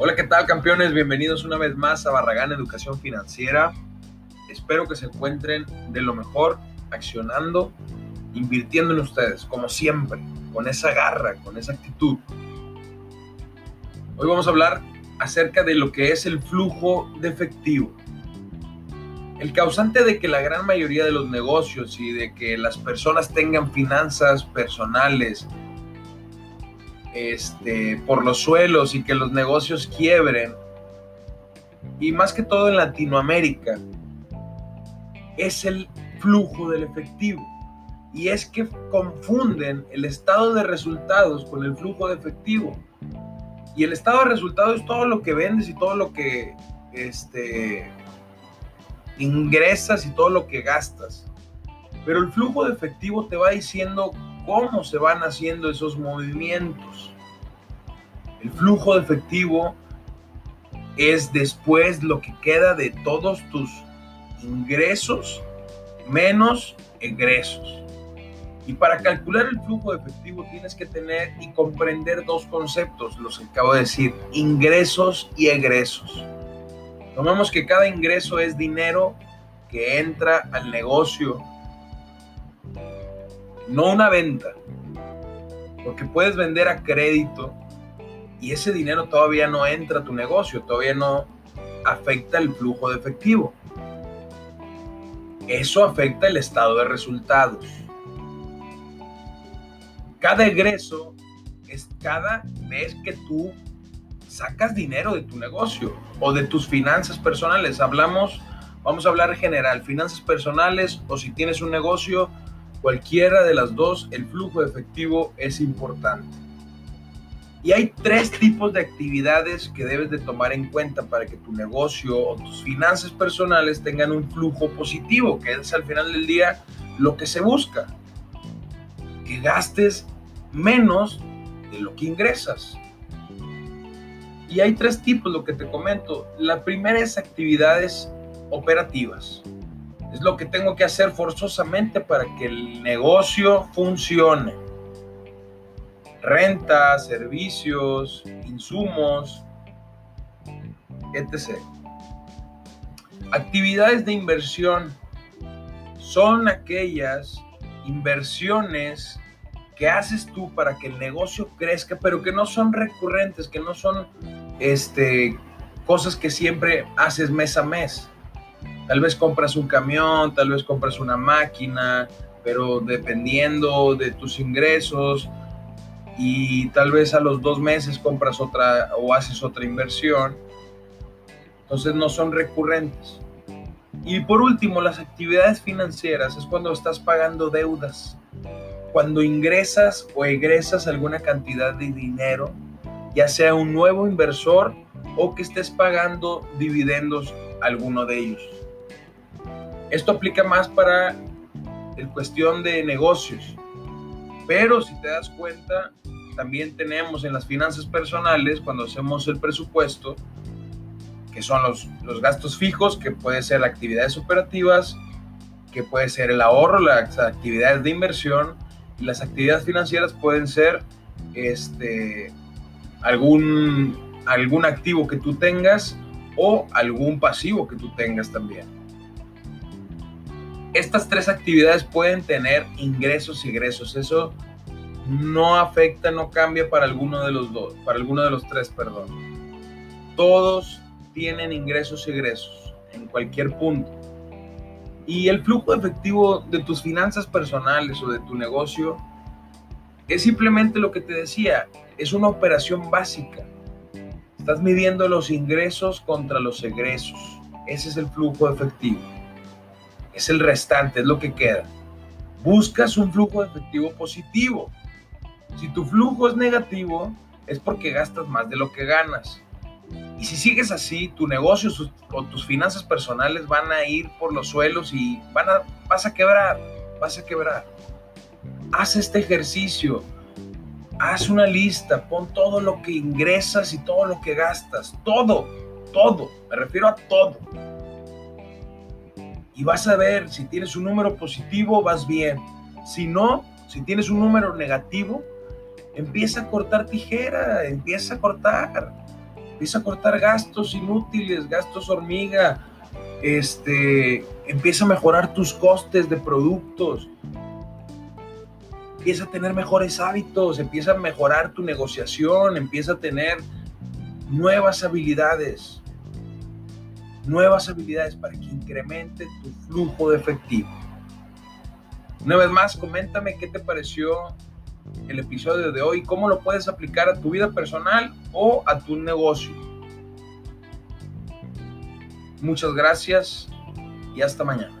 Hola, ¿qué tal campeones? Bienvenidos una vez más a Barragán Educación Financiera. Espero que se encuentren de lo mejor, accionando, invirtiendo en ustedes, como siempre, con esa garra, con esa actitud. Hoy vamos a hablar acerca de lo que es el flujo de efectivo. El causante de que la gran mayoría de los negocios y de que las personas tengan finanzas personales este, por los suelos y que los negocios quiebren, y más que todo en Latinoamérica, es el flujo del efectivo. Y es que confunden el estado de resultados con el flujo de efectivo. Y el estado de resultados es todo lo que vendes y todo lo que este, ingresas y todo lo que gastas. Pero el flujo de efectivo te va diciendo cómo se van haciendo esos movimientos. El flujo de efectivo es después lo que queda de todos tus ingresos menos egresos. Y para calcular el flujo de efectivo tienes que tener y comprender dos conceptos, los que acabo de decir, ingresos y egresos. Tomamos que cada ingreso es dinero que entra al negocio no una venta. Porque puedes vender a crédito y ese dinero todavía no entra a tu negocio, todavía no afecta el flujo de efectivo. Eso afecta el estado de resultados. Cada egreso es cada vez que tú sacas dinero de tu negocio o de tus finanzas personales. Hablamos, vamos a hablar general, finanzas personales o si tienes un negocio, Cualquiera de las dos, el flujo efectivo es importante. Y hay tres tipos de actividades que debes de tomar en cuenta para que tu negocio o tus finanzas personales tengan un flujo positivo, que es al final del día lo que se busca. Que gastes menos de lo que ingresas. Y hay tres tipos, lo que te comento. La primera es actividades operativas. Es lo que tengo que hacer forzosamente para que el negocio funcione. Renta, servicios, insumos, etc. Actividades de inversión son aquellas inversiones que haces tú para que el negocio crezca, pero que no son recurrentes, que no son este, cosas que siempre haces mes a mes. Tal vez compras un camión, tal vez compras una máquina, pero dependiendo de tus ingresos y tal vez a los dos meses compras otra o haces otra inversión. Entonces no son recurrentes. Y por último, las actividades financieras es cuando estás pagando deudas. Cuando ingresas o egresas alguna cantidad de dinero, ya sea un nuevo inversor o que estés pagando dividendos a alguno de ellos. Esto aplica más para el cuestión de negocios. Pero si te das cuenta, también tenemos en las finanzas personales, cuando hacemos el presupuesto, que son los, los gastos fijos, que puede ser actividades operativas, que puede ser el ahorro, las actividades de inversión, las actividades financieras pueden ser este, algún, algún activo que tú tengas o algún pasivo que tú tengas también estas tres actividades pueden tener ingresos y egresos. Eso no afecta, no cambia para alguno de los dos, para alguno de los tres, perdón. Todos tienen ingresos y egresos en cualquier punto. Y el flujo efectivo de tus finanzas personales o de tu negocio es simplemente lo que te decía, es una operación básica. Estás midiendo los ingresos contra los egresos. Ese es el flujo efectivo es el restante, es lo que queda. Buscas un flujo efectivo positivo. Si tu flujo es negativo, es porque gastas más de lo que ganas. Y si sigues así, tu negocio o tus finanzas personales van a ir por los suelos y van a, vas a quebrar, vas a quebrar. Haz este ejercicio, haz una lista, pon todo lo que ingresas y todo lo que gastas, todo, todo, me refiero a todo y vas a ver si tienes un número positivo, vas bien. Si no, si tienes un número negativo, empieza a cortar tijera, empieza a cortar. Empieza a cortar gastos inútiles, gastos hormiga. Este, empieza a mejorar tus costes de productos. Empieza a tener mejores hábitos, empieza a mejorar tu negociación, empieza a tener nuevas habilidades. Nuevas habilidades para que incremente tu flujo de efectivo. Una vez más, coméntame qué te pareció el episodio de hoy, cómo lo puedes aplicar a tu vida personal o a tu negocio. Muchas gracias y hasta mañana.